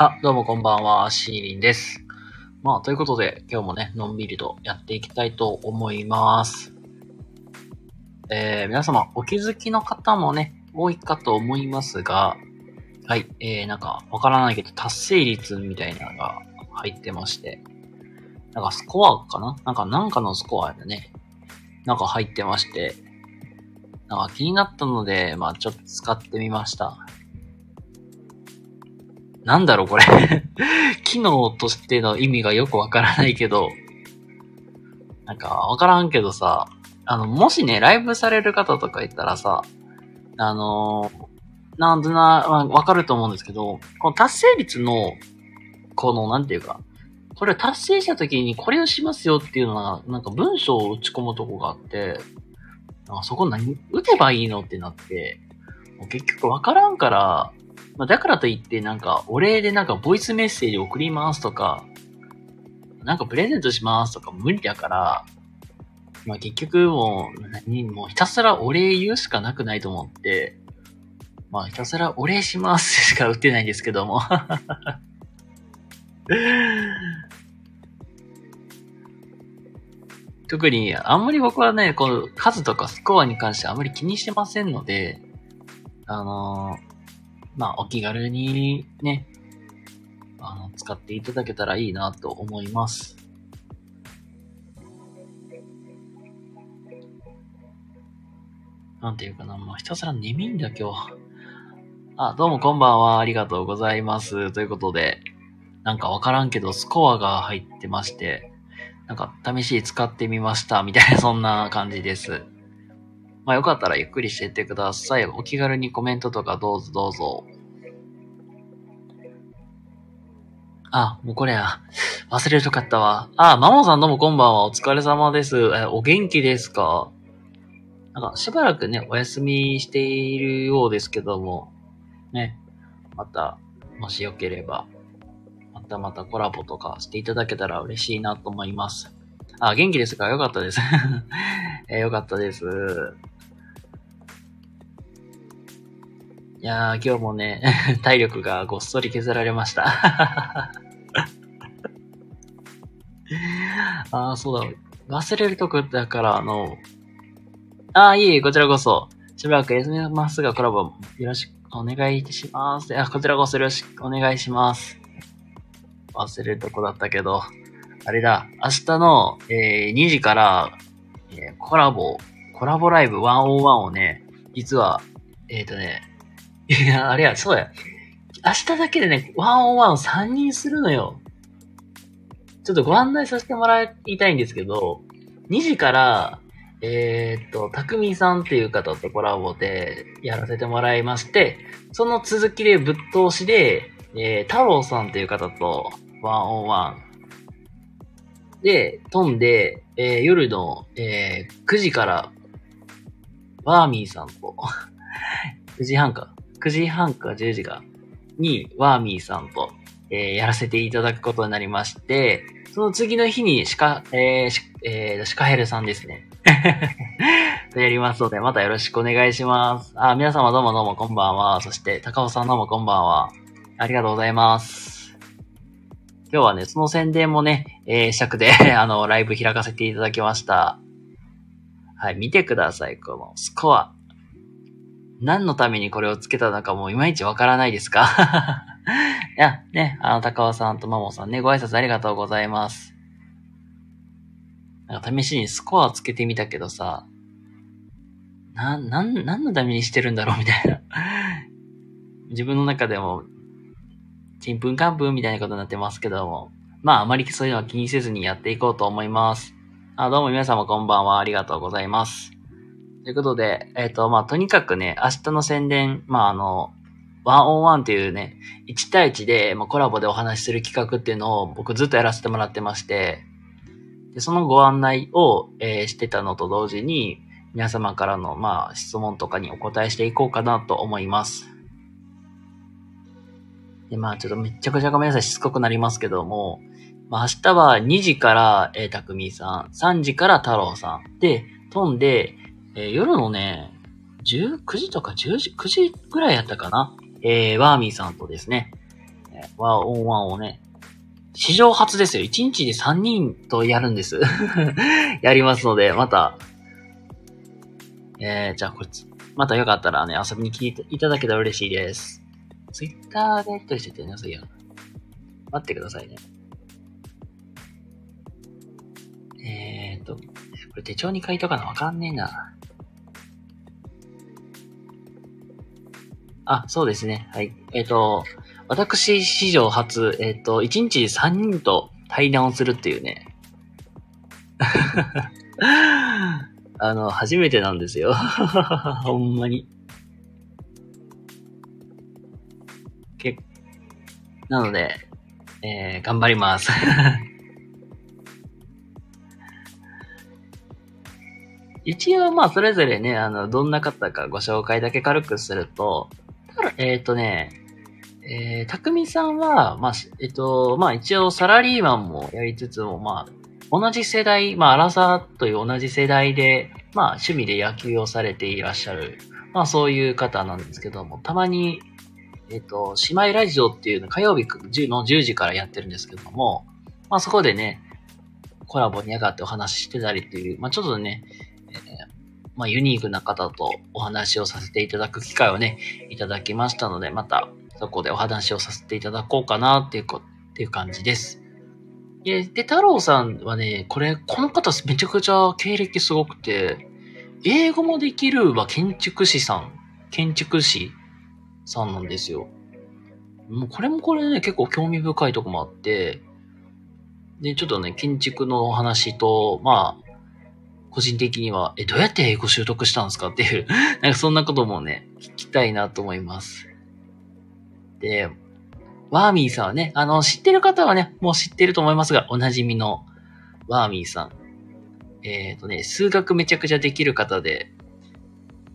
あ、どうもこんばんは、シーリンです。まあ、ということで、今日もね、のんびりとやっていきたいと思います。えー、皆様、お気づきの方もね、多いかと思いますが、はい、えー、なんか、わからないけど、達成率みたいなのが入ってまして、なんかスコアかな？なんか、なんかのスコアでね、なんか入ってまして、なんか気になったので、まあちょっと使ってみました。なんだろうこれ。機能としての意味がよくわからないけど、なんかわからんけどさ、あの、もしね、ライブされる方とかいたらさ、あのーなんとな、まあわかると思うんですけど、この達成率の、この、なんていうか、これ達成した時にこれをしますよっていうのが、なんか文章を打ち込むとこがあって、あそこ何、打てばいいのってなって、結局わからんから、まあ、だからといってなんか、お礼でなんかボイスメッセージ送りますとか、なんかプレゼントしますとか無理だから、まあ結局もう、何、もうひたすらお礼言うしかなくないと思って、まあひたすらお礼しますしか打ってないんですけども。特に、あんまり僕はね、この数とかスコアに関してあんまり気にしてませんので、あのーまあ、お気軽にね、あの、使っていただけたらいいなと思います。なんていうかな、まあ、ひたすら眠いんだ、今日。あ、どうもこんばんは、ありがとうございます。ということで、なんかわからんけど、スコアが入ってまして、なんか試しに使ってみました、みたいな、そんな感じです。まあよかったらゆっくりしていってください。お気軽にコメントとかどうぞどうぞ。あ、もうこれや。忘れるとかったわ。あ、マモさんどうもこんばんは。お疲れ様です。え、お元気ですか？なんかしばらくね、お休みしているようですけども、ね、また、もしよければ、またまたコラボとかしていただけたら嬉しいなと思います。あ、元気ですか？よかったです。えーよかったです。いやー、今日もね、体力がごっそり削られました。あー、そうだ。忘れるとこだから、あの、あー、いい、こちらこそ。しばらく休みますが、コラボよろしくお願いします。あ、こちらこそよろしくお願いします。忘れるとこだったけど、あれだ、明日の、えー2時から、えーコラボ、コラボライブ101をね、実は、えっ、ー、とね、いや、あれや、そうや。明日だけでね、101を3人するのよ。ちょっとご案内させてもらいたいんですけど、2時から、えーっと、たくみさんっていう方とコラボでやらせてもらいまして、その続きでぶっ通しで、えー、太郎さんっていう方と101で、飛んで、えー夜の、えー9時から、ワーミーさんと、9時半か、9時半か10時か、に、ワーミーさんと、えーやらせていただくことになりまして、その次の日にシカ、えー、シえー、シカヘルさんですね。とやりますので、またよろしくお願いします。あ、皆様どうもどうもこんばんは。そして、高尾さんどうもこんばんは。ありがとうございます。今日はね、その宣伝もね、えー、尺で、あの、ライブ開かせていただきました。はい、見てください、このスコア。何のためにこれをつけたのかもういまいちわからないですか？いや、ね、あの、高尾さんとマモさんね、ご挨拶ありがとうございます。なんか試しにスコアつけてみたけどさ、な、なん、何のためにしてるんだろうみたいな。自分の中でも、ちんぷんかんぷんみたいなことになってますけども。まあ、あまりそういうのは気にせずにやっていこうと思います。あ、どうも皆様こんばんは。ありがとうございます。ということで、えっ、と、まあ、とにかくね、明日の宣伝、まあ、あの、ワンオンワンっていうね、1対1で、まあ、コラボでお話しする企画っていうのを僕ずっとやらせてもらってまして、でそのご案内を、えーしてたのと同時に、皆様からの、まあ、質問とかにお答えしていこうかなと思います。で、まあ、ちょっとめっちゃくちゃごめんなさい、しつこくなりますけども、まあ、明日は2時から、えー、たくみさん、3時から太郎さん、で、飛んで、えー夜のね、19時とか10時、9時ぐらいやったかなえー、ワーミーさんとですね、えー、オンワンをね、史上初ですよ。1日で3人とやるんです。やりますので、また、えー、じゃあこれ、またよかったらね、遊びに来ていただけたら嬉しいです。ツイッターでやったりしててね、そういや。待ってくださいね。えーと、これ手帳に書いとかなわかんねえな。あ、そうですね。はい。えっ、ー、と、私史上初、えっ、ー、と、1日3人と対談をするっていうね。あの、初めてなんですよ。ほんまに。け、なので、えー、頑張ります。一応、まあ、それぞれね、あの、どんな方かご紹介だけ軽くすると、えっ、ー、とね、えー、たくみさんは、まあ、えっ、ー、と、まあ一応サラリーマンもやりつつも、まあ、同じ世代、まあ、アラサーという同じ世代で、まあ、趣味で野球をされていらっしゃる、まあ、そういう方なんですけども、たまに、えっ、と、姉妹ラジオっていうの火曜日の10時からやってるんですけども、まあ、そこでね、コラボに上がってお話ししてたりっていう、まあ、ちょっとね、えー、まあ、ユニークな方とお話をさせていただく機会をね、いただきましたので、また、そこでお話をさせていただこうかなっていうこ、っていう感じです。で、で、太郎さんはね、これ、この方めちゃくちゃ経歴すごくて、英語もできるは建築士さん、建築士さんなんですよ。もうこれもこれね、結構興味深いとこもあって、で、ちょっとね、建築のお話と、まあ、個人的には、え、どうやって英語習得したんですかっていう なんかそんなこともね、聞きたいなと思います。で、ワーミーさんはね、あの、知ってる方はね、もう知ってると思いますが、おなじみのワーミーさん。えっ、ー、とね、数学めちゃくちゃできる方で、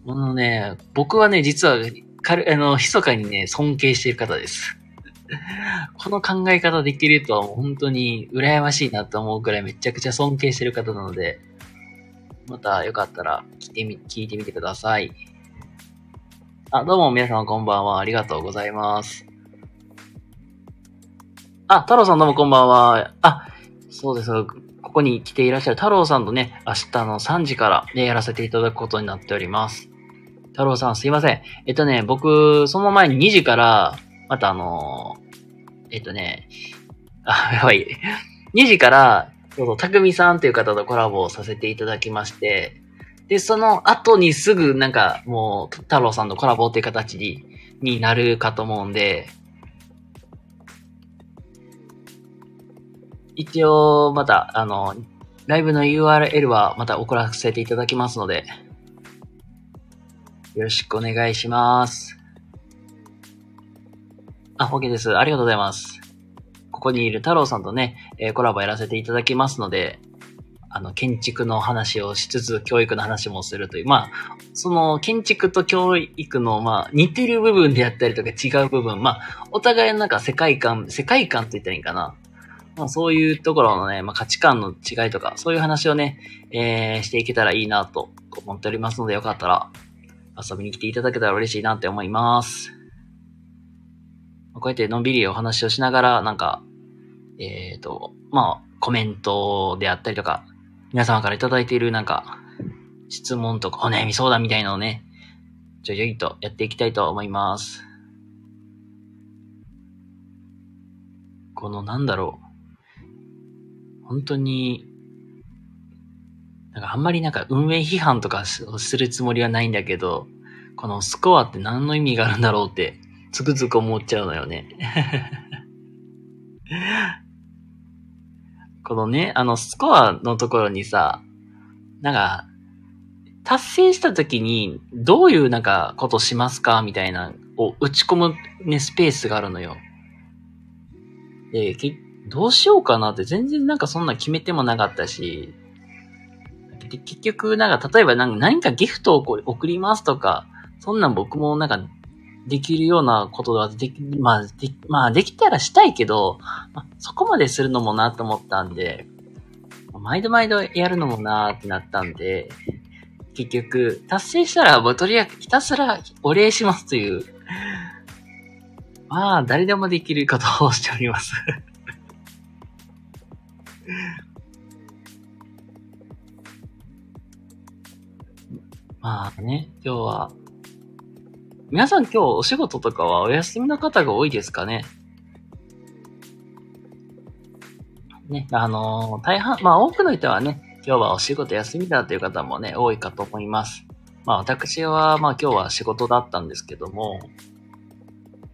あのね、僕はね、実は、かる、あの、密かにね、尊敬している方です。この考え方できるとは本当に羨ましいなと思うくらいめちゃくちゃ尊敬してる方なので、またよかったら聞いてみ、聞いてみてください。あ、どうも皆さんこんばんは。ありがとうございます。あ、太郎さんどうもこんばんは。あ、そうです。ここに来ていらっしゃる太郎さんとね、明日の3時からね、やらせていただくことになっております。太郎さんすいません。えっとね、僕、その前に2時から、またあのえっとね、あ、やばい。2時から、そうそう、たくみさんという方とコラボさせていただきまして、で、その後にすぐなんかもう、太郎さんとコラボっていう形にになるかと思うんで、一応、また、あの、ライブの URL はまた送らせていただきますので、よろしくお願いします。あ、OK です。ありがとうございます。ここにいる太郎さんとね、えー、コラボやらせていただきますので、あの、建築の話をしつつ、教育の話もするという、まあ、その、建築と教育の、まあ、似てる部分であったりとか違う部分、まあ、お互いのなんか世界観、世界観と言ったらいいんかな。まあ、そういうところのね、まあ、価値観の違いとか、そういう話をね、えー、していけたらいいなと思っておりますので、よかったら、遊びに来ていただけたら嬉しいなって思います。こうやってのんびりお話をしながら、なんか、えっ、ー、と、まあ、コメントであったりとか、皆様からいただいているなんか、質問とかお悩み相談みたいなのをね、ちょいとやっていきたいと思います。このなんだろう。本当に、なんかあんまりなんか運営批判とかするつもりはないんだけど、このスコアって何の意味があるんだろうって、つくづく思っちゃうのよね。このね、あの、スコアのところにさ、なんか、達成した時に、どういうなんかことしますか？みたいな、を打ち込むね、スペースがあるのよ。で、け、どうしようかな？って全然なんかそんな決めてもなかったし、結局なんか例えば何かギフトをこう送りますとか、そんなん僕もなんかできるようなことはでき、まあ、で、まあ、できたらしたいけど、まあ、そこまでするのもなと思ったんで、毎度毎度やるのもなーってなったんで、結局、達成したら、もうとりあえずひたすらお礼しますという、まあ、誰でもできることをしております。まあね、今日は、皆さん今日お仕事とかはお休みの方が多いですかね？ね、あのー大半、まあ多くの人はね、今日はお仕事休みだという方もね、多いかと思います。まあ私は、まあ今日は仕事だったんですけども、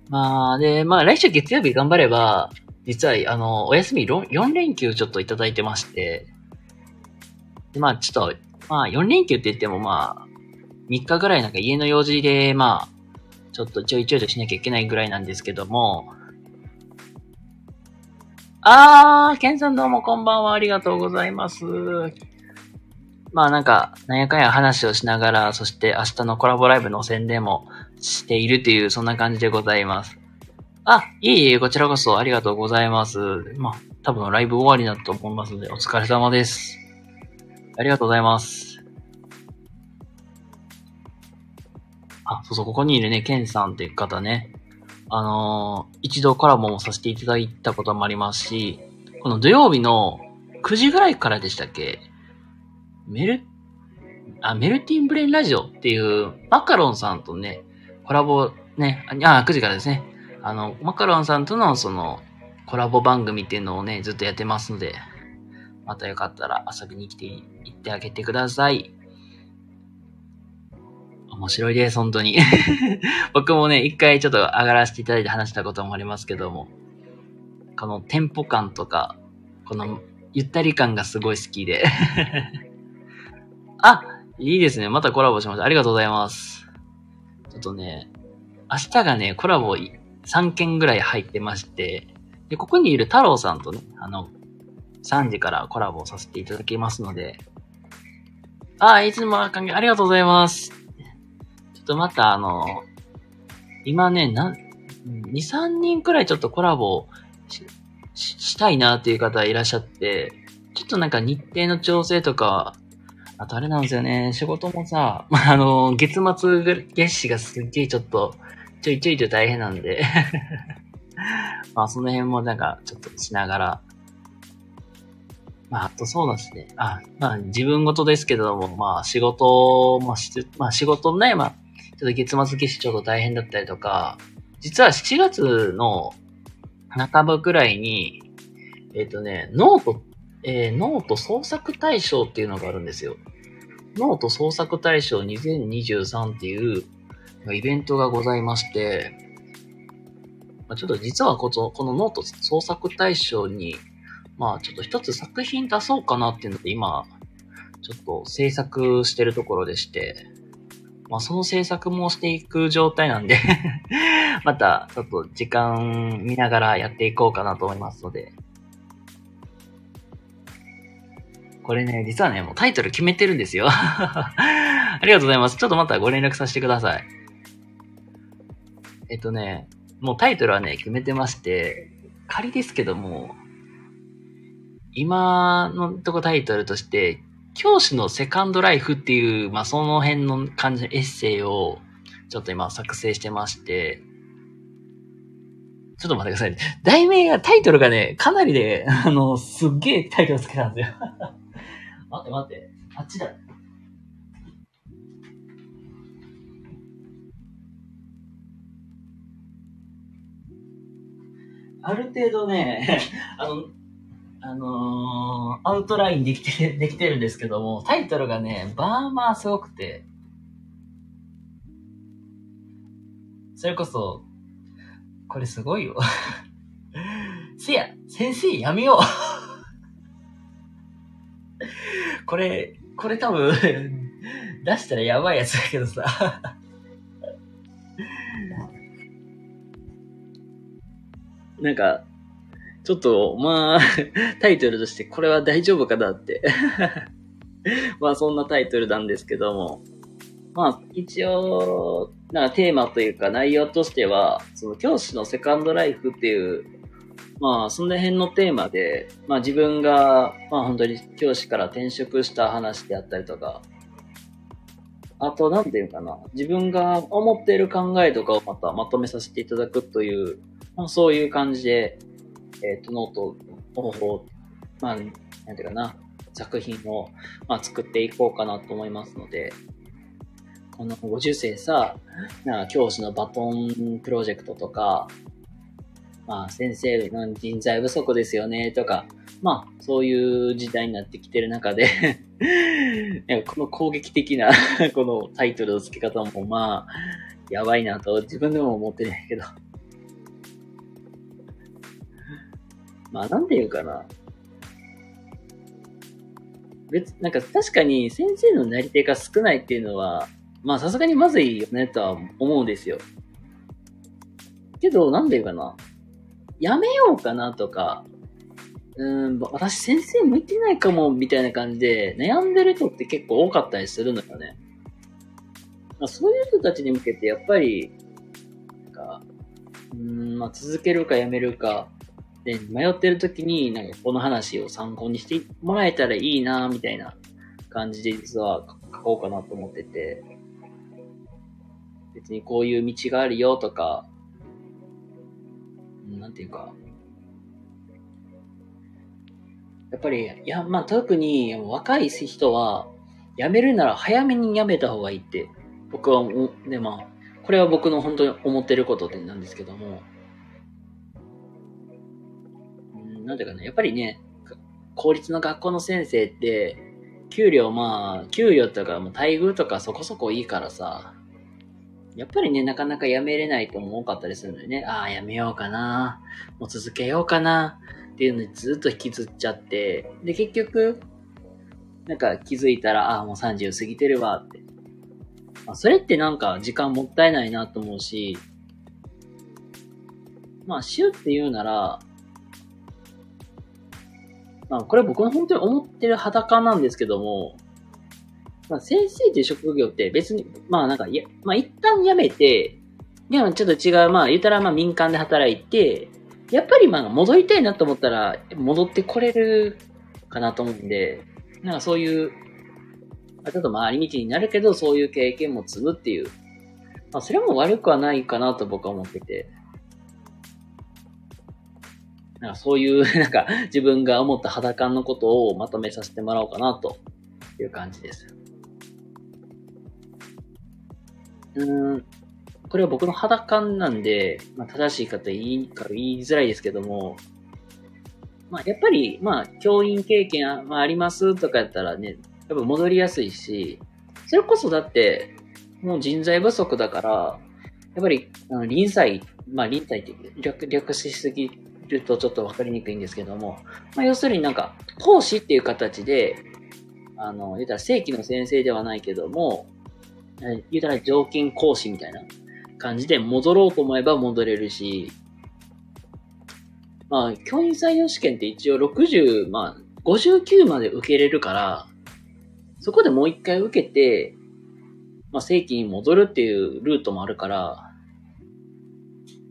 まあ、で、まあ来週月曜日頑張れば、実は、あの、お休み4連休ちょっといただいてまして、で、まあちょっと、まあ4連休って言ってもまあ、3日ぐらいなんか家の用事で、まあ、ちょっとちょいちょいとしなきゃいけないぐらいなんですけども、あー、ケンさんどうもこんばんは、ありがとうございます。まあなんか、なんやかんや話をしながら、そして明日のコラボライブの宣伝もしているという、そんな感じでございます。あ、いえいえ、こちらこそありがとうございます。まあ、多分ライブ終わりだと思いますので、お疲れ様です。ありがとうございます。そうそう、ここにいるね、ケンさんっていう方ね。あのー一度コラボもさせていただいたこともありますし、この土曜日の9時ぐらいからでしたっけ？メル、あ、メルティンブレインラジオっていう、マカロンさんとね、コラボね、あ、9時からですね。あの、マカロンさんとのその、コラボ番組っていうのをね、ずっとやってますので、またよかったら遊びに来ていってあげてください。面白いです、本当に。僕もね、一回ちょっと上がらせていただいて話したこともありますけども、このテンポ感とか、このゆったり感がすごい好きで。あ、いいですね。またコラボしました。ありがとうございます。ちょっとね、明日がね、コラボ3件ぐらい入ってまして、で、ここにいる太郎さんとね、あの、3時からコラボさせていただきますので、あ、いつも関係ありがとうございます。ちょっとまたあの、今ね、なん、2、3人くらいちょっとコラボしししたいなっていう方いらっしゃって、ちょっとなんか日程の調整とか、あとあれなんですよね、仕事もさ、まあ、あの、月末月始がすっげえちょっと、ちょいちょいと大変なんで、まあその辺もなんかちょっとしながら、まああとそうですね、あ、まあ自分事ですけども、まあ仕事もしつ、まあ仕事ね、まあ、ちょっと月末月始ちょっと大変だったりとか、実は7月の半ばくらいに、えっ、とね、 note、えーノート創作大賞っていうのがあるんですよ。ノート創作大賞2023っていうイベントがございまして、ま、ちょっと実はこのこのノート創作大賞に、まあちょっと一つ作品出そうかなっていうので今、ちょっと制作してるところでして、まあその制作もしていく状態なんで またちょっと時間見ながらやっていこうかなと思いますので、これね、実はね、もうタイトル決めてるんですよ。ありがとうございます。ちょっとまたご連絡させてください。えっとね、もうタイトルはね、決めてまして、仮ですけども、今のとこタイトルとして、教師のセカンドライフっていう、まあその辺の感じのエッセイを、ちょっと今作成してまして、ちょっと待ってくださいね。題名が、タイトルがね、かなりね、あの、すっげえタイトルつけたんですよ。待って待って。あっちだ。ある程度ね、あの、あのーアウトラインできて、できてるんですけども、タイトルがね、まあまあすごくて、それこそ、これすごいよ。せや、先生やめよう。これ、これ多分、出したらやばいやつだけどさ。なんか、ちょっと、まあ、タイトルとしてこれは大丈夫かなって。まあそんなタイトルなんですけども。まあ一応、なんかテーマというか内容としては、その教師のセカンドライフっていう、まあその辺のテーマで、まあ自分が、まあ本当に教師から転職した話であったりとか、あと、なんていうかな。自分が思っている考えとかをまたまとめさせていただくという、まあ、そういう感じで、えっ、ー、と、ノート方法、まあ、なんていうかな、作品を、まあ、作っていこうかなと思いますので、この50世さ、な教師のバトンプロジェクトとか、まあ、先生の人材不足ですよね、とか、まあ、そういう時代になってきてる中で この攻撃的なこのタイトルの付け方も、まあ、やばいなと自分でも思ってるんやけど。まあ、なんていうかな。別、なんか確かに先生のなり手が少ないっていうのは、まあさすがにまずいよねとは思うんですよ。けど、なんでいうかな。やめようかなとか、うん、私先生向いてないかも、みたいな感じで悩んでる人って結構多かったりするのよね。まあ、そういう人たちに向けてやっぱり、なんか、うん、まあ続けるかやめるか、で、迷ってる時に、なんかこの話を参考にしてもらえたらいいな、みたいな感じで実は書こうかなと思ってて、別にこういう道があるよとか、なんていうか、やっぱり、いや、まあ特に若い人は、辞めるなら早めに辞めた方がいいって、僕は、で、まあ、これは僕の本当に思ってることなんですけども、なんていうかね、やっぱりね、公立の学校の先生って、給料まあ、給与とかも待遇とかそこそこいいからさ、やっぱりね、なかなか辞めれない人も多かったりするのよね。ああ、辞めようかな。もう続けようかな。っていうのにずっと引きずっちゃって。で、結局、なんか気づいたら、ああ、もう30過ぎてるわって。まあ、それってなんか時間もったいないなと思うし、まあ、死ぬって言うなら、まあ、これは僕の本当に思ってる裸なんですけども、まあ、先生っていう職業って別に、まあなんか、いや、まあ一旦辞めて、でもちょっと違う、まあ言ったらまあ民間で働いて、やっぱりまあ戻りたいなと思ったら戻ってこれるかなと思うんで、なんかそういう、ちょっと回り道になるけど、そういう経験も積むっていう、まあそれも悪くはないかなと僕は思ってて。なんかそういう、なんか自分が思った肌感のことをまとめさせてもらおうかなという感じです。うん、これは僕の肌感なんで、まあ、正しい方言いから言いづらいですけども、まあ、やっぱり、まあ、教員経験、まあ、ありますとかやったらね、やっぱ戻りやすいし、それこそだって、もう人材不足だから、やっぱり、あの臨済、まあ、臨済って略略しすぎるとちょっとわかりにくいんですけども、まあ、要するになんか、講師っていう形で、あの、言ったら正規の先生ではないけども、言ったら常勤講師みたいな感じで戻ろうと思えば戻れるし、まあ、教員採用試験って一応60、まあ、59まで受けれるから、そこでもう一回受けて、まあ、正規に戻るっていうルートもあるから、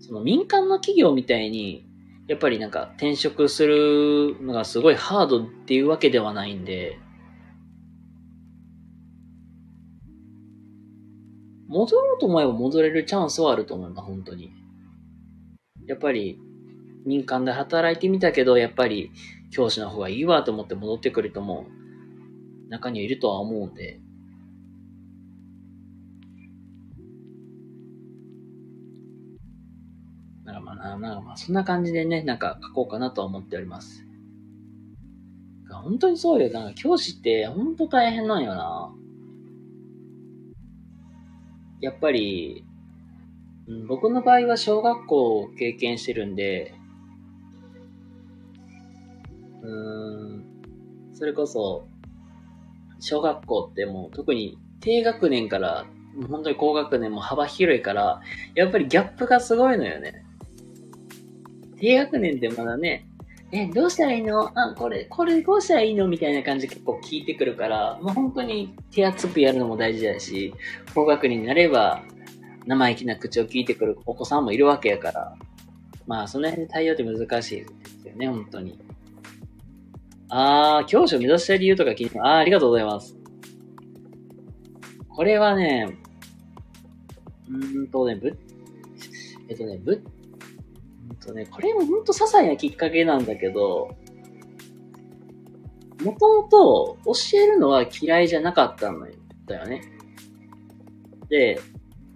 その民間の企業みたいにやっぱりなんか転職するのがすごいハードっていうわけではないんで、戻ろうと思えば戻れるチャンスはあると思います、本当に。やっぱり民間で働いてみたけど、やっぱり教師の方がいいわと思って戻ってくる人も中にはいるとは思うんで、なんかまあそんな感じでね、なんか書こうかなと思っております。本当にそうよ。なんか教師って本当大変なんよな。やっぱり、僕の場合は小学校を経験してるんで、うん、それこそ、小学校ってもう特に低学年から、本当に高学年も幅広いから、やっぱりギャップがすごいのよね。低学年でまだね、え、どうしたらいいの？あ、これ、これどうしたらいいの？みたいな感じで結構聞いてくるから、もう本当に手厚くやるのも大事だし、高学年になれば生意気な口を聞いてくるお子さんもいるわけやから、まあその辺で対応って難しいですよね、本当に。あー、教師を目指した理由とか聞いて、あー、ありがとうございます。これはね、うーんとね、ぶ、えっとね、ぶ、うんとね、これもほんと些細なきっかけなんだけど、もともと教えるのは嫌いじゃなかったのだよね。で、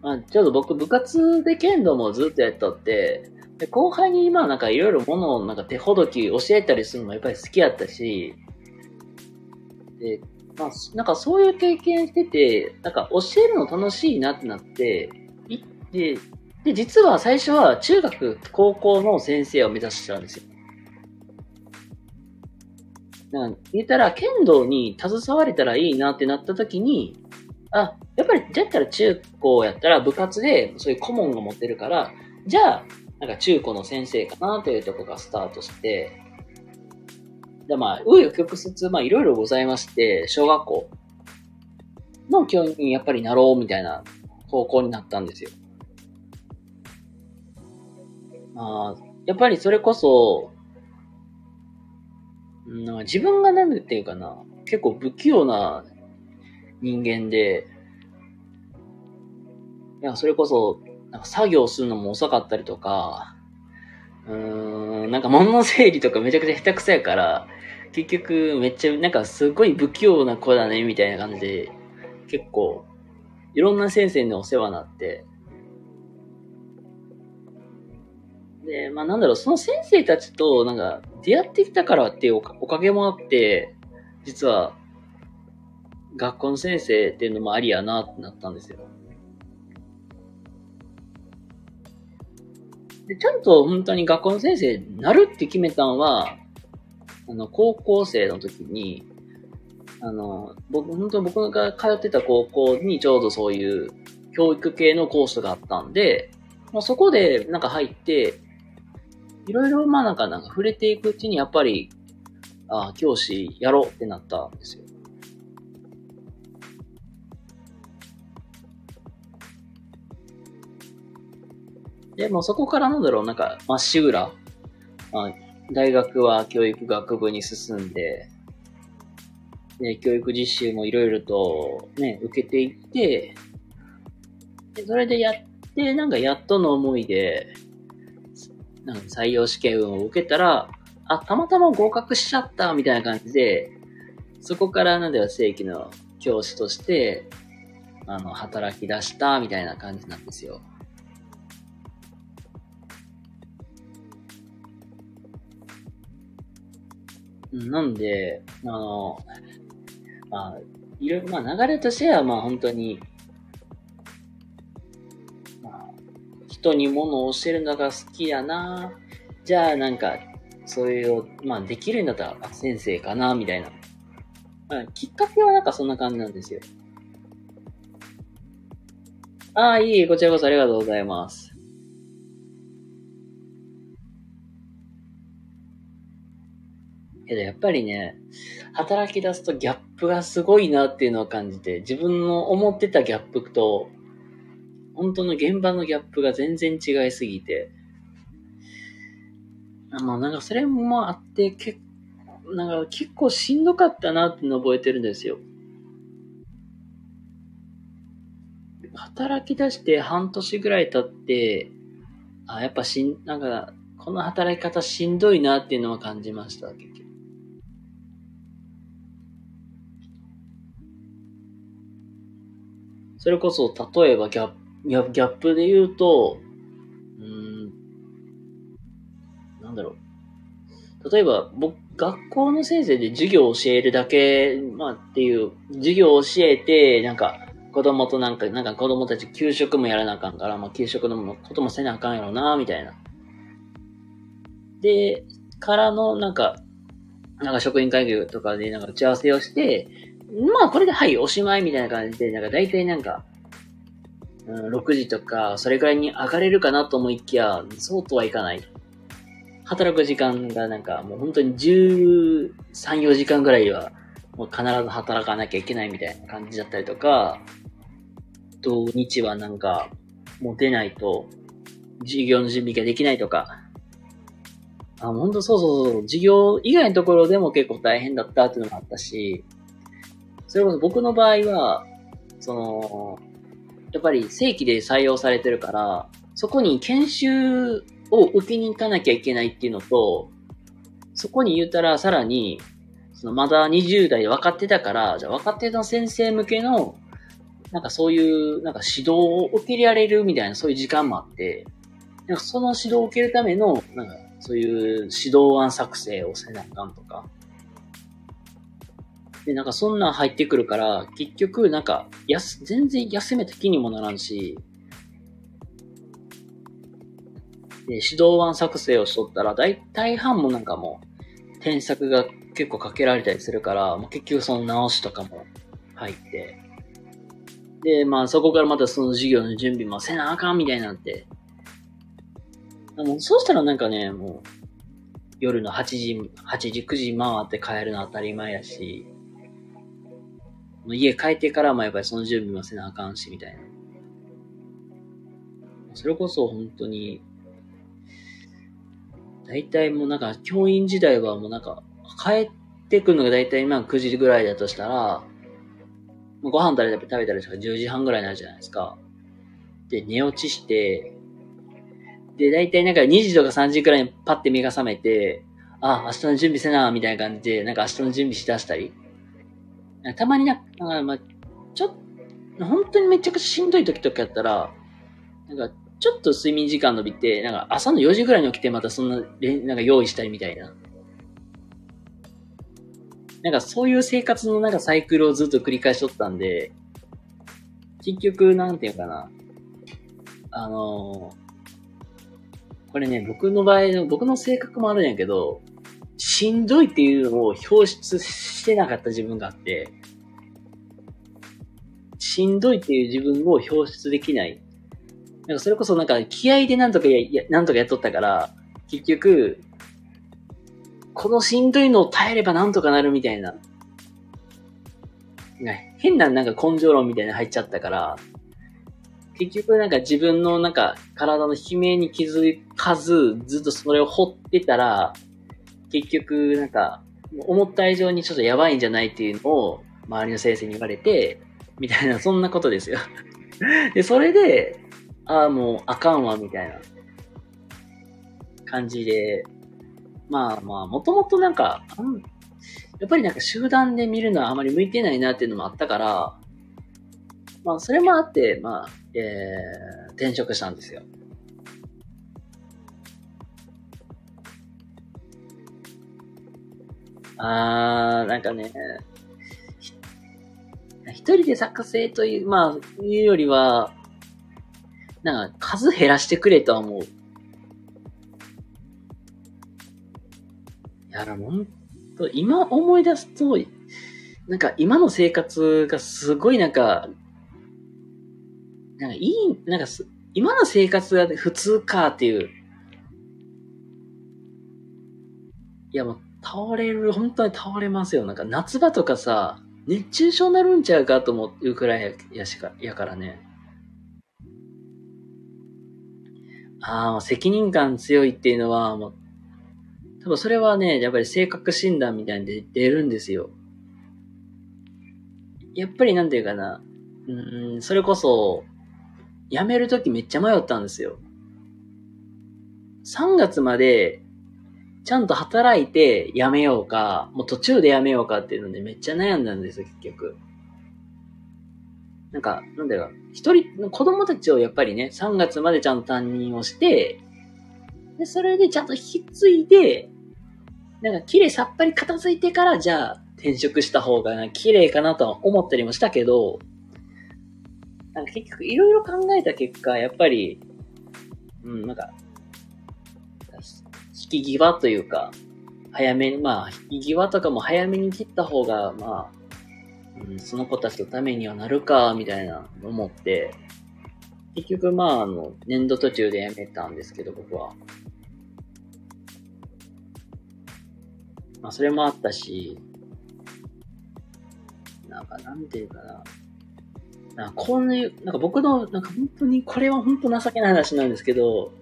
まあ、ちょっと僕部活で剣道もずっとやっとって、で後輩に今なんかいろいろものをなんか手ほどき教えたりするのもやっぱり好きやったし、で、まあ、なんかそういう経験してて、なんか教えるの楽しいなってなって、で、で、実は最初は中学、高校の先生を目指してたんですよ。なん言ったら、剣道に携われたらいいなってなった時に、あ、やっぱり、じゃったら中高やったら部活でそういう顧問が持ってるから、じゃあ、なんか中高の先生かなというとこがスタートして、で、まあ、紆余曲折、まあ、いろいろございまして、小学校の教員にやっぱりなろうみたいな方向になったんですよ。まあ、やっぱりそれこそ、なんか自分が何ていうかな、結構不器用な人間で、いや、それこそ、なんか作業するのも遅かったりとか、うーん、なんか物の整理とかめちゃくちゃ下手くそやから、結局めっちゃ、なんかすごい不器用な子だね、みたいな感じで、結構、いろんな先生にお世話になって、で、まあなんだろう、その先生たちとなんか出会ってきたからっていうおかげもあって、実は学校の先生っていうのもありやなってなったんですよ。で、ちゃんと本当に学校の先生になるって決めたのは、あの、高校生の時に、あの、僕、本当に僕が通ってた高校にちょうどそういう教育系のコースがあったんで、まあ、そこでなんか入って、いろいろまあなんかなんか触れていくうちにやっぱり、ああ、教師やろうってなったんですよ。で、もそこからなんだろう、なんか、まっしぐら、まあ、大学は教育学部に進んで、で、教育実習もいろいろとね、受けていって、で、それでやって、なんかやっとの思いで、なん採用試験を受けたら、あ、たまたま合格しちゃったみたいな感じで、そこからなんだよ、正規の教師として、あの、働き出したみたいな感じなんですよ。なんで、あの、まあ、いろいろ、まあ流れとしては、まあ本当に、人に物を教えるのが好きやな。じゃあなんか、そういう、まあできるんだったら先生かな、みたいな。まあ、きっかけはなんかそんな感じなんですよ。ああ、いい、こちらこそありがとうございます。けどやっぱりね、働き出すとギャップがすごいなっていうのを感じて、自分の思ってたギャップと、本当の現場のギャップが全然違いすぎて、まあなんかそれもあって、結なんか結構しんどかったなっての覚えてるんですよ。働き出して半年ぐらい経って、あ、やっぱしん、なんか、この働き方しんどいなっていうのは感じました、結局。それこそ、例えばギャップ、ギャップで言うと、うん、なんだろう。例えば、僕、学校の先生で授業を教えるだけ、まあっていう、授業を教えて、なんか、子供となんか、なんか子供たち給食もやらなあかんから、まあ給食のこともせなあかんやろな、みたいな。で、からの、なんか、なんか職員会議とかでなんか打ち合わせをして、まあこれではい、おしまいみたいな感じで、なんか大体なんか、6時とか、それくらいに上がれるかなと思いきや、そうとはいかない。働く時間がなんかもう本当に13、4時間ぐらいは、もう必ず働かなきゃいけないみたいな感じだったりとか、土日はなんか、もう出ないと、授業の準備ができないとか、あ、本当そうそうそう、授業以外のところでも結構大変だったっていうのもあったし、それこそ僕の場合は、その、やっぱり正規で採用されてるから、そこに研修を受けに行かなきゃいけないっていうのと、そこに言ったらさらに、そのまだ20代で分かってたから、じゃあ若手の先生向けの、なんかそういう、なんか指導を受けられるみたいなそういう時間もあって、なんかその指導を受けるための、なんかそういう指導案作成をせなあかんとか。で、なんかそんなん入ってくるから、結局なんか、やす、全然休めた気にもならんし、で、指導案作成をしとったら、大体半もなんかもう、添削が結構かけられたりするから、もう結局その直しとかも入って、で、まあそこからまたその授業の準備もせなあかんみたいなって、もうそうしたらなんかね、もう、夜の8時、8時、9時回って帰るの当たり前やし、家帰ってからもやっぱりその準備もせなあかんし、みたいな。それこそ本当に、大体もうなんか、教員時代はもうなんか、帰ってくるのが大体今9時ぐらいだとしたら、もうご飯食べたり食べたりしたら10時半ぐらいになるじゃないですか。で、寝落ちして、で、大体なんか2時とか3時くらいにパッて目が覚めて、あ、明日の準備せな、みたいな感じで、なんか明日の準備しだしたり。たまにな、なんかまあ、ちょっと、本当にめちゃくちゃしんどい時とかやったら、なんか、ちょっと睡眠時間伸びて、なんか朝の4時ぐらいに起きてまたそんな、なんか用意したりみたいな。なんかそういう生活のなんかサイクルをずっと繰り返しとったんで、結局、なんていうかな。あのこれね、僕の場合の、僕の性格もあるんやけど、しんどいっていうのを表出してなかった自分があって、しんどいっていう自分を表出できない。なんかそれこそなんか気合でなんとかや、なんとかやっとったから、結局、このしんどいのを耐えればなんとかなるみたいな。変ななんか根性論みたいな入っちゃったから、結局なんか自分のなんか体の悲鳴に気づかず、ずっとそれを掘ってたら、結局なんか、思った以上にちょっとやばいんじゃないっていうのを周りの先生に言われて、みたいな、そんなことですよ。で、それで、ああ、もうあかんわ、みたいな感じで、まあまあ、もともとなんか、やっぱりなんか集団で見るのはあまり向いてないなっていうのもあったから、まあ、それもあって、まあ、えー、転職したんですよ。あー、なんかね、一人で作成という、まあ、いうよりは、なんか数減らしてくれとは思う。いや、ほんと、今思い出すと、なんか今の生活がすごいなんかなんかいい、なんかす、今の生活が普通かっていう。いやもう倒れる、本当に倒れますよ。なんか夏場とかさ、熱中症になるんちゃうかと思うくらいやしか、やからね。ああ、責任感強いっていうのは、もう、多分それはね、やっぱり性格診断みたいにで出るんですよ。やっぱりなんていうかな、うん、それこそ、辞めるときめっちゃ迷ったんですよ。3月まで、ちゃんと働いて辞めようか、もう途中で辞めようかっていうのでめっちゃ悩んだんですよ、結局。なんか、なんだろう、一人、子供たちをやっぱりね、3月までちゃんと担任をして、で、それでちゃんと引き継いで、なんか綺麗さっぱり片付いてから、じゃあ転職した方が綺麗かなとは思ったりもしたけど、なんか結局いろいろ考えた結果、やっぱり、うん、なんか、引き際というか、早めに、まあ、引き際とかも早めに切った方が、まあ、うん、その子たちのためにはなるか、みたいな思って、結局、まあ、あの、年度途中で辞めたんですけど、僕は。まあ、それもあったし、なんか、なんていうかな。なんかこういう、なんか僕の、なんか本当に、これは本当情けない話なんですけど、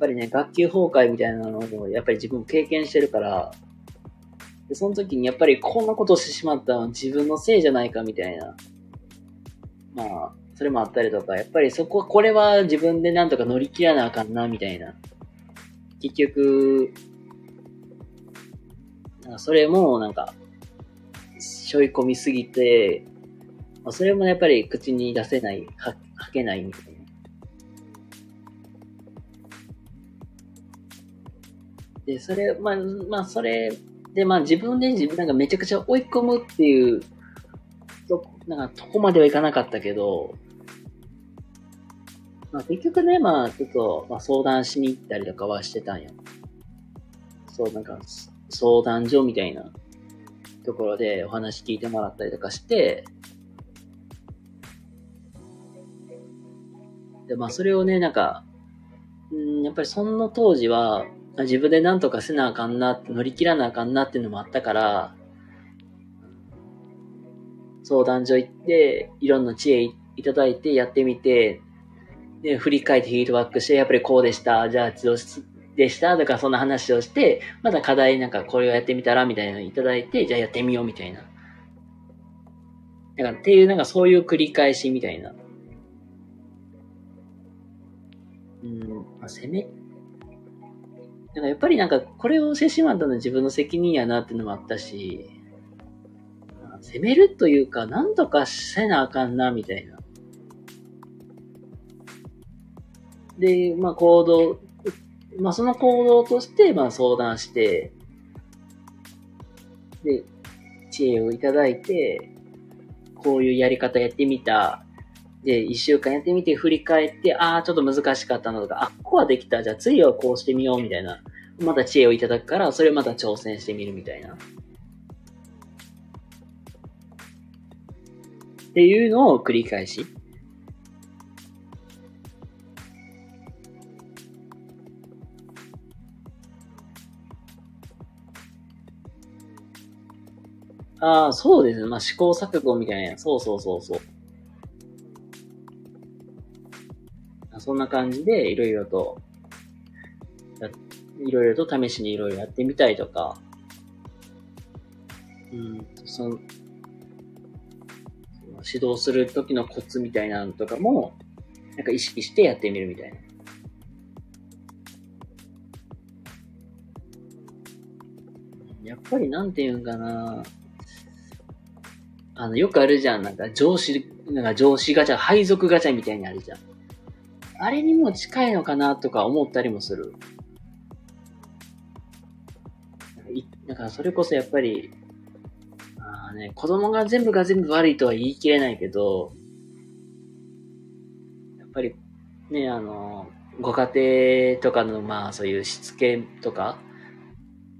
ぱりね、学級崩壊みたいなのを、やっぱり自分経験してるから、でその時にやっぱりこんなことしてしまったの自分のせいじゃないかみたいな。まあ、それもあったりとか、やっぱりそこ、これは自分でなんとか乗り切らなあかんな、みたいな。結局、なんかそれもなんか、背負い込みすぎて、ま、それもやっぱり口に出せない、は吐けないみたいな。で、それ、まあ、まあ、それで、まあ自分で自分なんかめちゃくちゃ追い込むっていう、と、なんかとこまではいかなかったけど、まあ結局ね、まあちょっと、まあ相談しに行ったりとかはしてたんよ。そう、なんか、相談所みたいなところでお話聞いてもらったりとかして、で、まあそれをね、なんか、うん、やっぱりその当時は、自分で何とかせなあかんな、乗り切らなあかんなっていうのもあったから、相談所行って、いろんな知恵いただいてやってみて、で、振り返ってフィードバックして、やっぱりこうでした、じゃあどうでしたとかそんな話をして、まだ課題なんかこれをやってみたらみたいなのいただいて、じゃあやってみようみたいな。だからっていうなんかそういう繰り返しみたいな。うん、まあ、攻めだからやっぱりなんか、これをしてしまったのは自分の責任やなっていうのもあったし、責めるというか、なんとかせなあかんな、みたいな。で、まあ行動、まあその行動として、まあ相談して、で、知恵をいただいて、こういうやり方やってみた。で、一週間やってみて振り返って、ああ、ちょっと難しかったのとか、あ、ここはできた。じゃあ次はこうしてみようみたいな。また知恵をいただくから、それをまた挑戦してみるみたいな。っていうのを繰り返し。ああ、そうですね。まあ、試行錯誤みたいな。そうそうそうそう。そんな感じで、いろいろと、いろいろと試しにいろいろやってみたいとか、うん、その、指導する時のコツみたいなのとかも、なんか意識してやってみるみたいな。やっぱりなんて言うんかなあの、よくあるじゃん。なんか上司、なんか上司ガチャ、配属ガチャみたいにあるじゃん。あれにも近いのかなとか思ったりもする。だからそれこそやっぱり、あね、子供が全部が全部悪いとは言い切れないけど、やっぱりね、あの、ご家庭とかのまあそういうしつけとか、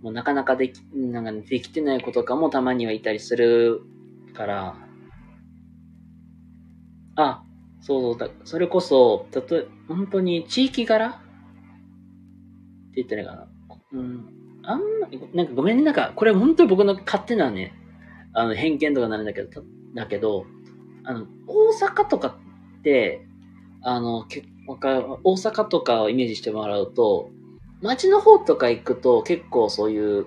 もうなかなかでき、なんかできてない子とかもたまにはいたりするから、あ、そうそうだ、それこそ、たとえ、本当に地域柄？って言ったらいいかな。うん。あんま、なんかごめんね、なんか、これ本当に僕の勝手なね、あの、偏見とかなるんだけど、だけど、あの、大阪とかって、あの、け大阪とかをイメージしてもらうと、街の方とか行くと結構そういう、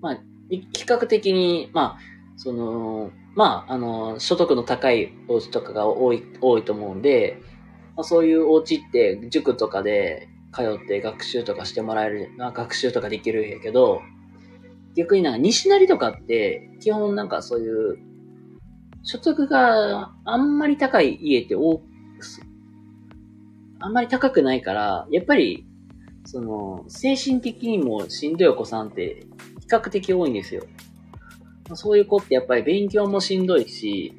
まあ、比較的に、まあ、その、まあ、あの、所得の高いお家とかが多い、多いと思うんで、まあ、そういうお家って塾とかで通って学習とかしてもらえる、まあ、学習とかできるんやけど、逆になんか西成とかって基本なんかそういう所得があんまり高い家って多く、あんまり高くないから、やっぱり、その、精神的にもしんどいお子さんって比較的多いんですよ。そういう子ってやっぱり勉強もしんどいし、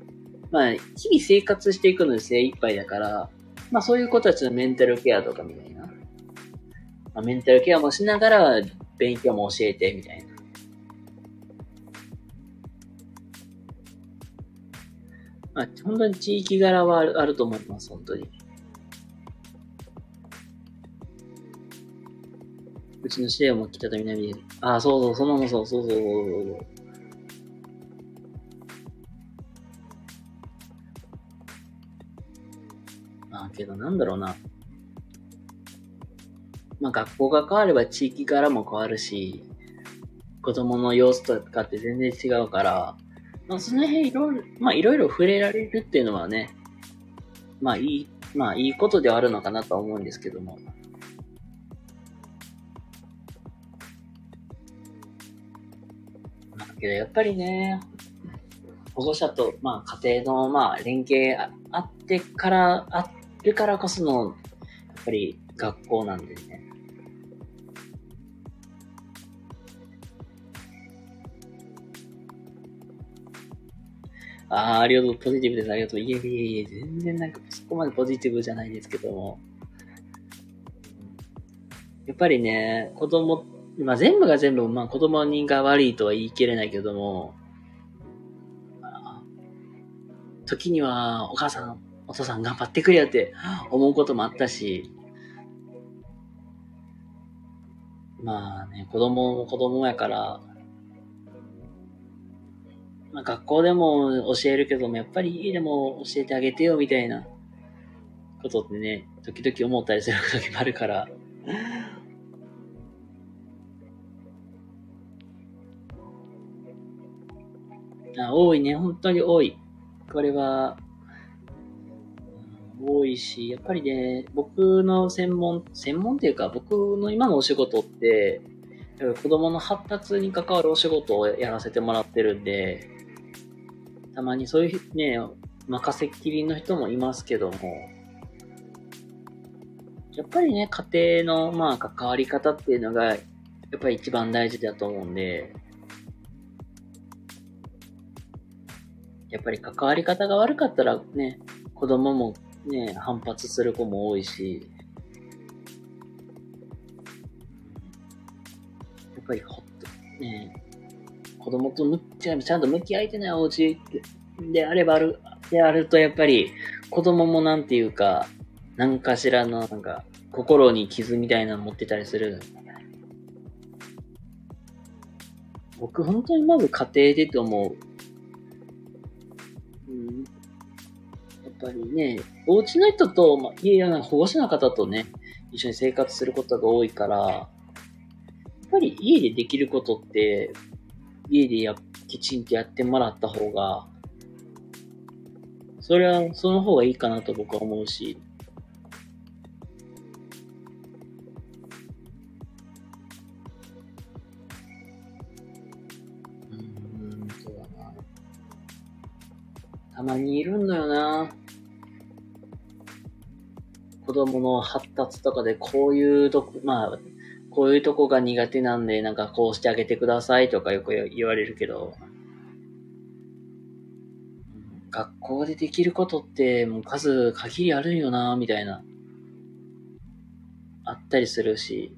まあ、日々生活していくので精一杯だから、まあそういう子たちのメンタルケアとかみたいな。まあ、メンタルケアもしながら勉強も教えてみたいな。まあ、本当に地域柄はあるあると思います、本当に。うちの資料も北と南で。ああ、そうそう、そのそう、そうそう、そうそうそう。まあけど、なんだろうな。まあ学校が変われば地域からも変わるし、子供の様子とかって全然違うから、まあ、その辺いろいろ、まあ、いろいろ触れられるっていうのはね、まあ、いい、まあ、いいことではあるのかなとは思うんですけども。だけど、やっぱりね、保護者と、まあ、家庭の、まあ、連携あってから、あっるからこその、やっぱり学校なんでね。ああ、ありがとう。ポジティブです。ありがとう。いえいえいえ、全然なんかそこまでポジティブじゃないですけども。やっぱりね、子供、まあ全部が全部、まあ子供人が悪いとは言い切れないけども、時にはお母さん、お父さん頑張ってくれよって思うこともあったし、まあね、子供も子供やから、まあ、学校でも教えるけども、やっぱり家でも教えてあげてよみたいなことってね、時々思ったりする時もあるから。あ多いね、本当に多い。これは、多いし、やっぱりね、僕の専門、専門っていうか、僕の今のお仕事って、子供の発達に関わるお仕事をやらせてもらってるんで、たまにそういうね、任せっきりの人もいますけども、やっぱりね、家庭のまあ関わり方っていうのが、やっぱり一番大事だと思うんで、やっぱり関わり方が悪かったらね、子供もね、反発する子も多いし、やっぱりほっと、ね、子供とむちゃんと向き合えてないお家であればある、であるとやっぱり子供もなんていうか、何かしらのなんか心に傷みたいなの持ってたりする。僕本当にまず家庭でと思う。ぱりね、お家の人と、まあ、いや、保護者の方とね、一緒に生活することが多いから、やっぱり家でできることって、家でや、きちんとやってもらった方が、それは、その方がいいかなと僕は思うし、うん、そうだな。たまにいるんだよな。子供の発達とかでこういうとこ、まあ、こういうとこが苦手なんで、なんかこうしてあげてくださいとかよく言われるけど、学校でできることってもう数限りあるんよな、みたいな、あったりするし、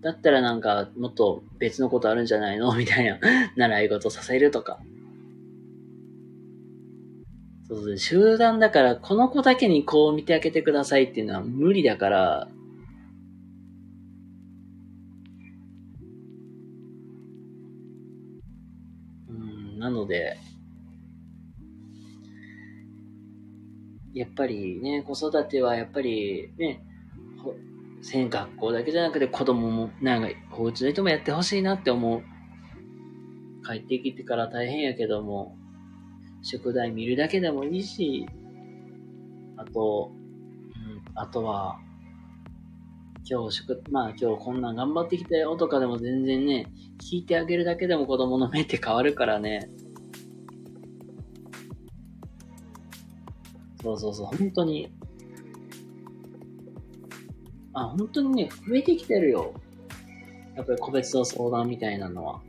だったらなんかもっと別のことあるんじゃないの？みたいな、習い事させるとか。そう、集団だからこの子だけにこう見てあげてくださいっていうのは無理だから、うんなので、やっぱりね、子育てはやっぱりね、学校だけじゃなくて子供も、なんか、お家の人もやってほしいなって思う。帰ってきてから大変やけども、宿題見るだけでもいいし、あと、うん、あとは、今日宿、まあ今日こんなん頑張ってきたよとかでも全然ね、聞いてあげるだけでも子供の目って変わるからね。そうそうそう、本当に。あ、本当にね、増えてきてるよ。やっぱり個別の相談みたいなのは。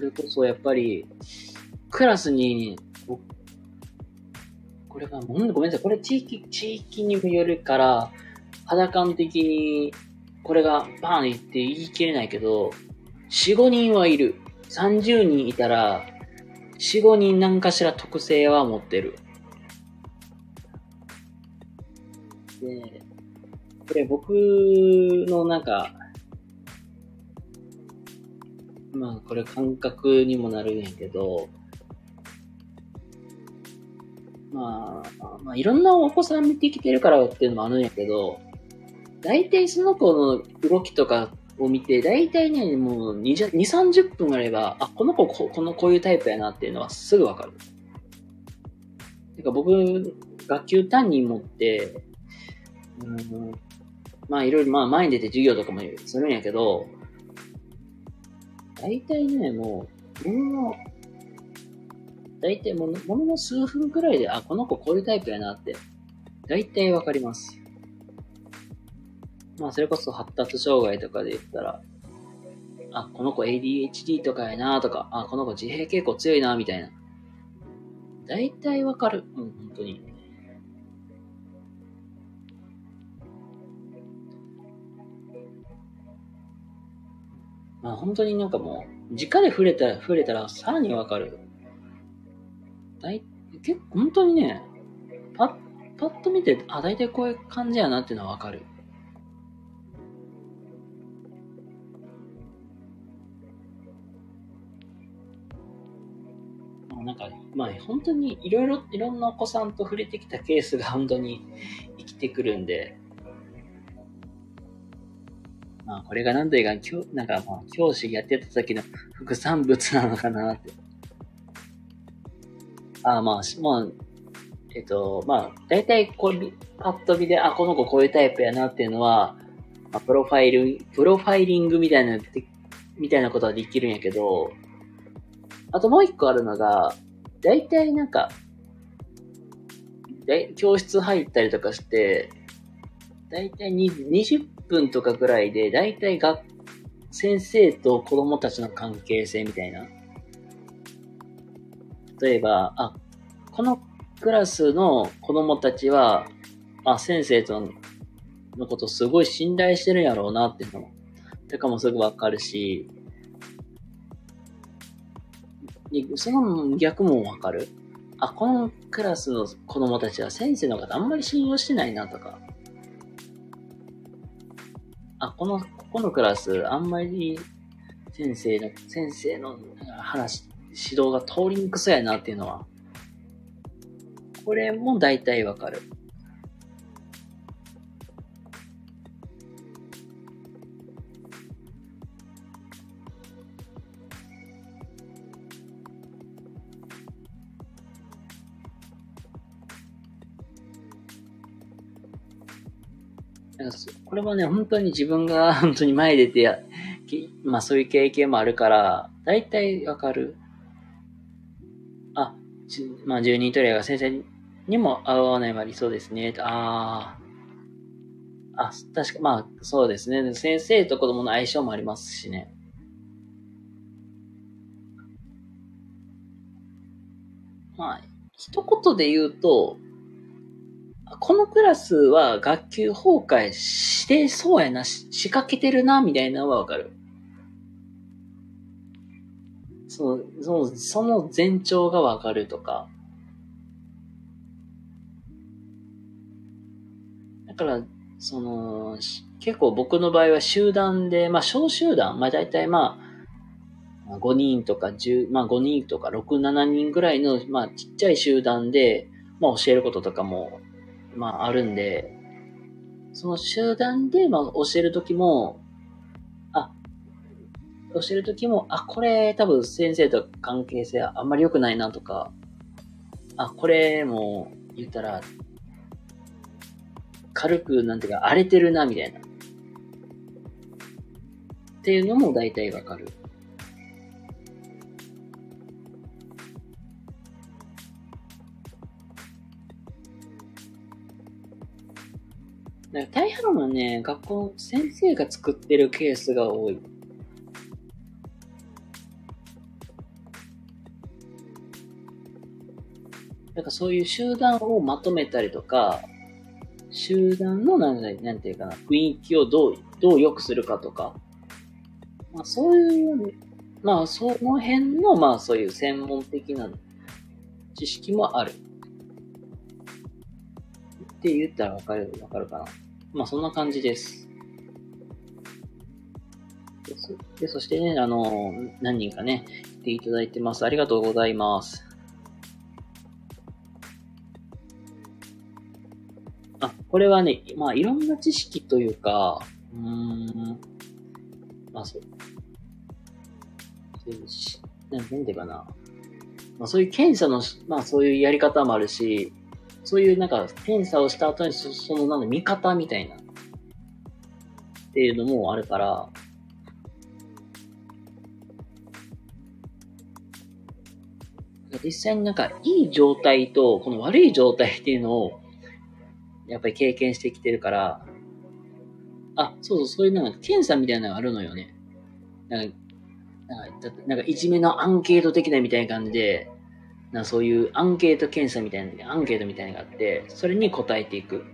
それこそやっぱり、クラスにこれが、ごめんなさい。これ地域、地域にもよるから、肌感的に、これがバーンって言い切れないけど、4、5人はいる。30人いたら、4、5人何かしら特性は持ってる。で、これ僕のなんか、まあこれ感覚にもなるんやけど、まあ、まあ、いろんなお子さん見てきてるからっていうのもあるんやけど、大体その子の動きとかを見て、大体ね、もう2、30分あれば、あ、この子こ、この、こういうタイプやなっていうのはすぐわかる。てか僕、学級担任持って、うん、まあいろいろ、まあ前に出て授業とかもするんやけど、大体ね、もう、ものの、大体もの、ものの数分くらいで、あ、この子こういうタイプやなって、大体わかります。まあそれこそ発達障害とかで言ったら、あ、この子 ADHD とかやなとか、あ、この子自閉傾向強いなみたいな。大体わかる。もう本当に。まあ本当になんかもう、直で触れたら、触れたらさらにわかる。だい、結構本当にね、パッ、パッと見て、あ、大体こういう感じやなっていうのはわかる。なんか、まあ本当にいろいろ、いろんなお子さんと触れてきたケースが本当に生きてくるんで、まあこれが何というか、教なんかまあ教師やってた時の副産物なのかなって。ああまあ、まあ、えっと、まあ、大体こう、パッと見で、あ、この子こういうタイプやなっていうのは、まあ、プロファイル、プロファイリングみたいな、みたいなことはできるんやけど、あともう一個あるのが、だいたいなんか、教室入ったりとかして、だいたい20分とかぐらいで、だいたい学、先生と子供たちの関係性みたいな。例えば、あ、このクラスの子供たちは、あ、先生とのことすごい信頼してるんやろうなっていうのも、とかもすぐわかるし、その逆もわかる。あ、このクラスの子供たちは先生の方あんまり信用してないなとか。あ、この、ここのクラスあんまり先生の、先生の話、指導が通りにくそうやなっていうのは、これも大体わかる。これはね、本当に自分が 本当に前出てや、まあそういう経験もあるから、大体わかる。あ、まあ十人トレが先生にも合わないもありそうですね。ああ。あ、確か、まあそうですね。先生と子供の相性もありますしね。まあ、一言で言うと、このクラスは学級崩壊してそうやな、仕掛けてるな、みたいなのはわかる。その、その、その前兆がわかるとか。だから、その、結構僕の場合は集団で、まあ小集団、まあ大体まあ、5人とか10、まあ5人とか6、7人ぐらいの、まあちっちゃい集団で、まあ教えることとかもまああるんで、その集団で、まあ教えるときも、あ、教えるときも、あ、これ多分先生と関係性あんまり良くないなとか、あ、これも言ったら、軽く、なんていうか、荒れてるな、みたいな。っていうのも大体わかる。なんか大半はね、学校、先生が作ってるケースが多い。なんかそういう集団をまとめたりとか、集団のなんなんていうかな、雰囲気をどう、どう良くするかとか、まあそういう、まあその辺の、まあそういう専門的な知識もある。って言ったらわかる、わかるかな。まあそんな感じです。で、そしてね、あの、何人かね、来ていただいてます。ありがとうございます。あ、これはね、まあいろんな知識というか、うーん、まあそう。そういうし、なんなんていうかな。まあそういう検査の、まあそういうやり方もあるし、そういうなんか検査をした後にそそのなんだ見方みたいな。っていうのもあるから、実際になんかいい状態とこの悪い状態っていうのをやっぱり経験してきてるから、あ、そうそう、そういうなんか検査みたいなのがあるのよね。なんか、なんかなんかいじめのアンケート的なみたいな感じで、なそういうアンケート検査みたいな、アンケートみたいなのがあって、それに答えていく。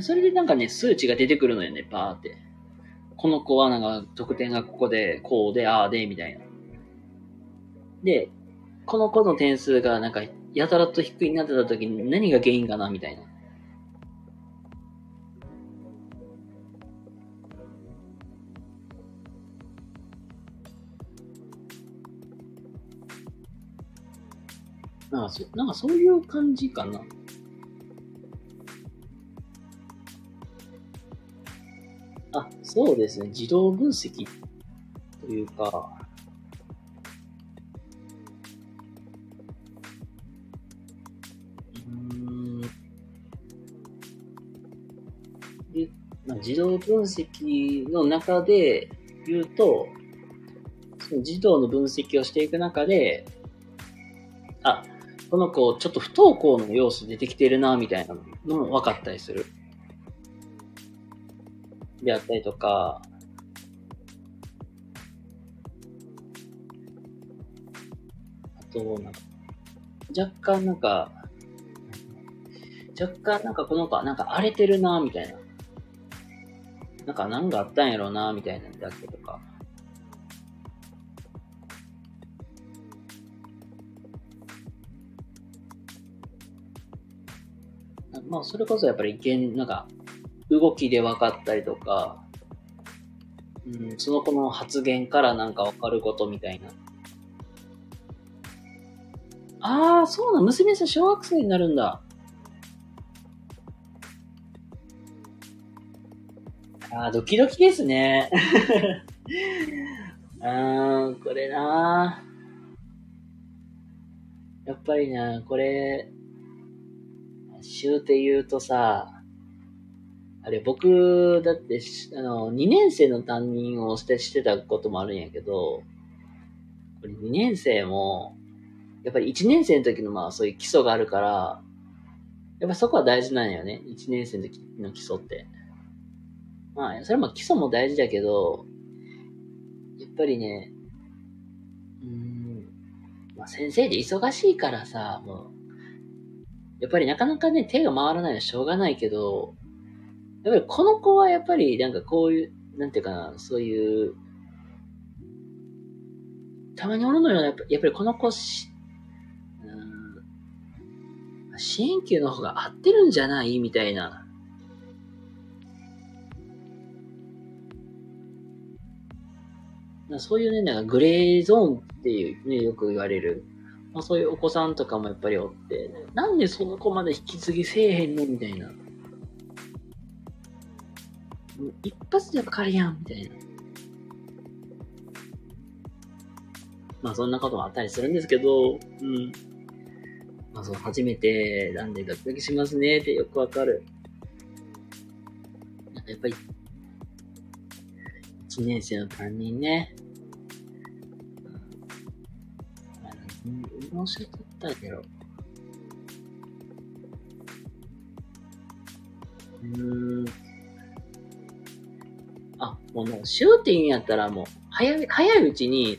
それでなんかね、数値が出てくるのよね、バーって。この子はなんか得点がここで、こうで、ああで、みたいな。で、この子の点数がなんかやたらと低いなってた時に何が原因かな、みたいな。なんかそなんかそういう感じかな。あ、そうですね。自動分析というか、うんでまあ、自動分析の中で言うと、その自動の分析をしていく中で、あ、この子ちょっと不登校の要素出てきてるな、みたいなのも分かったりする。であったりとか、あと、なんか、若干なんか、若干なんかこの子はなんか荒れてるな、みたいな。なんか何があったんやろうな、みたいなのだったりとか。まあ、それこそやっぱり現、なんか、動きで分かったりとか、うん、その子の発言からなんか分かることみたいな。ああ、そうな、娘さん小学生になるんだ。ああ、ドキドキですね。あー、これなやっぱりな、これ、週って言うとさ、あれ、僕、だって、あの、2年生の担任をして、してたこともあるんやけど、これ2年生も、やっぱり1年生の時のまあそういう基礎があるから、やっぱそこは大事なんよね。1年生の時の基礎って。まあ、それも基礎も大事だけど、やっぱりね、うん、まあ先生で忙しいからさ、もう、やっぱりなかなかね、手が回らないのはしょうがないけど、やっぱりこの子はやっぱりなんかこういう、なんていうかな、そういう、たまにおるのよ、やっぱやっぱりこの子し、うん、支援級の方が合ってるんじゃない？みたいな。なそういうね、なんかグレーゾーンっていうね、よく言われる。まあそういうお子さんとかもやっぱりおって、なんでその子まで引き継ぎせえへんのみたいな。もう一発でわかるやん、みたいな。まあそんなこともあったりするんですけど、うん。まあそう、初めてなんでドキドキしますねってよくわかる。なんかやっぱり、一年生の担任ね。うん、申し訳ないけど。うん。あ、もうもう、しようって言うんやったらもう、早い、早いうちに、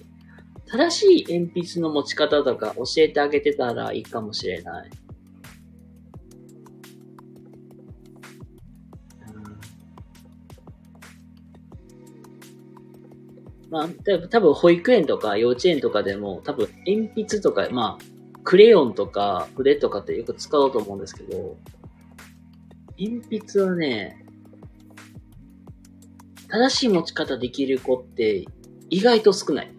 正しい鉛筆の持ち方とか教えてあげてたらいいかもしれない。まあ、多分保育園とか幼稚園とかでも、多分鉛筆とか、まあ、クレヨンとか筆とかってよく使おうと思うんですけど、鉛筆はね、正しい持ち方できる子って意外と少ない。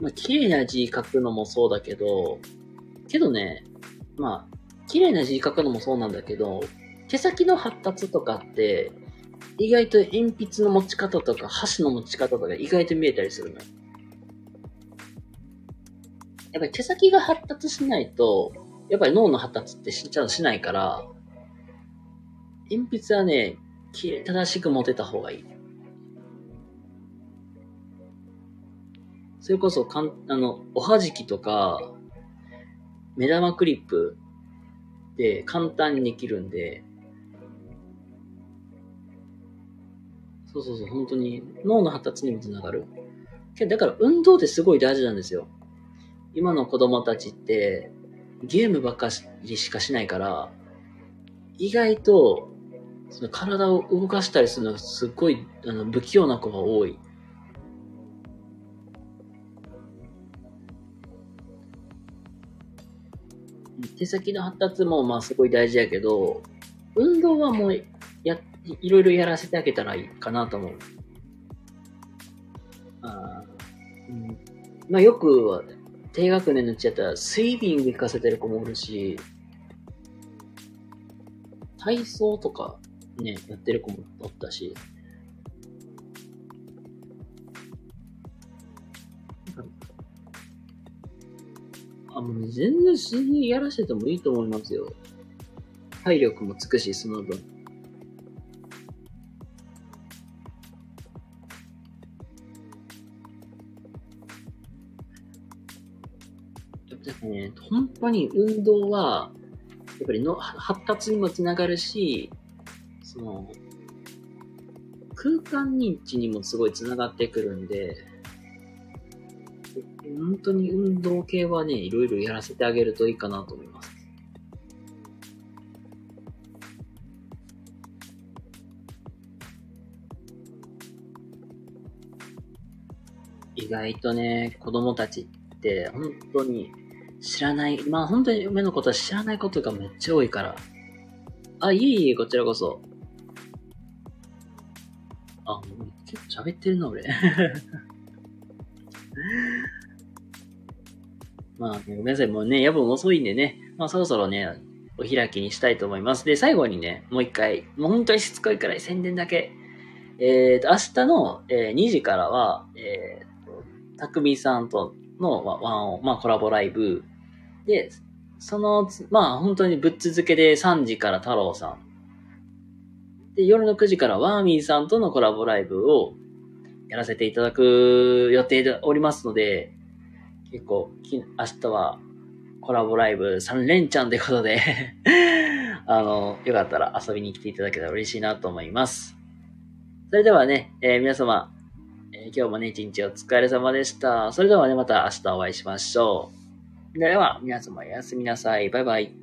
まあ、綺麗な字書くのもそうだけど、けどね、まあ、綺麗な字書くのもそうなんだけど、手先の発達とかって、意外と鉛筆の持ち方とか箸の持ち方とか意外と見えたりするの。やっぱり手先が発達しないと、やっぱり脳の発達ってしちゃんとしないから、鉛筆はね、正しく持てた方がいい。それこそかん、あの、おはじきとか、目玉クリップで簡単にできるんで、そうそうそう、本当に脳の発達にもつながる。だから運動ってすごい大事なんですよ。今の子供たちってゲームばっかりしかしないから、意外とその体を動かしたりするのがすごいあの不器用な子が多い。手先の発達もまあすごい大事やけど、運動はもうやっ、いろいろやらせてあげたらいいかなと思う。あうん、まあよく、低学年のうちやったらスイミング行かせてる子もおるし、体操とかね、やってる子もおったし、あ、もう全然水泳やらせてもいいと思いますよ。体力もつくし、その分。やっぱね、本当に運動は、やっぱりの発達にもつながるし、その、空間認知にもすごいつながってくるんで、本当に運動系はね、いろいろやらせてあげるといいかなと思います。意外とね、子供たちって本当に知らない、まあ本当に夢のことは知らないことがめっちゃ多いから。あ、いえいえ、こちらこそ。あ、もう結構喋ってるな、俺。まあ、ごめんなさい。もうね、夜分遅いんでね。まあ、そろそろね、お開きにしたいと思います。で、最後にね、もう一回、もう本当にしつこいくらい宣伝だけ。えっ、ー、と、明日の、えー、2時からは、え、ー、と、たくみさんとの、まあ、ワンまあ、コラボライブ。で、その、まあ、本当にぶっ続けで3時から太郎さん。で、夜の9時からワーミーさんとのコラボライブをやらせていただく予定でおりますので、結構、明日はコラボライブ3連チャンということで あの、よかったら遊びに来ていただけたら嬉しいなと思います。それではね、えー、皆様、えー、今日もね、一日お疲れ様でした。それではね、また明日お会いしましょう。では、皆様おやすみなさい。バイバイ。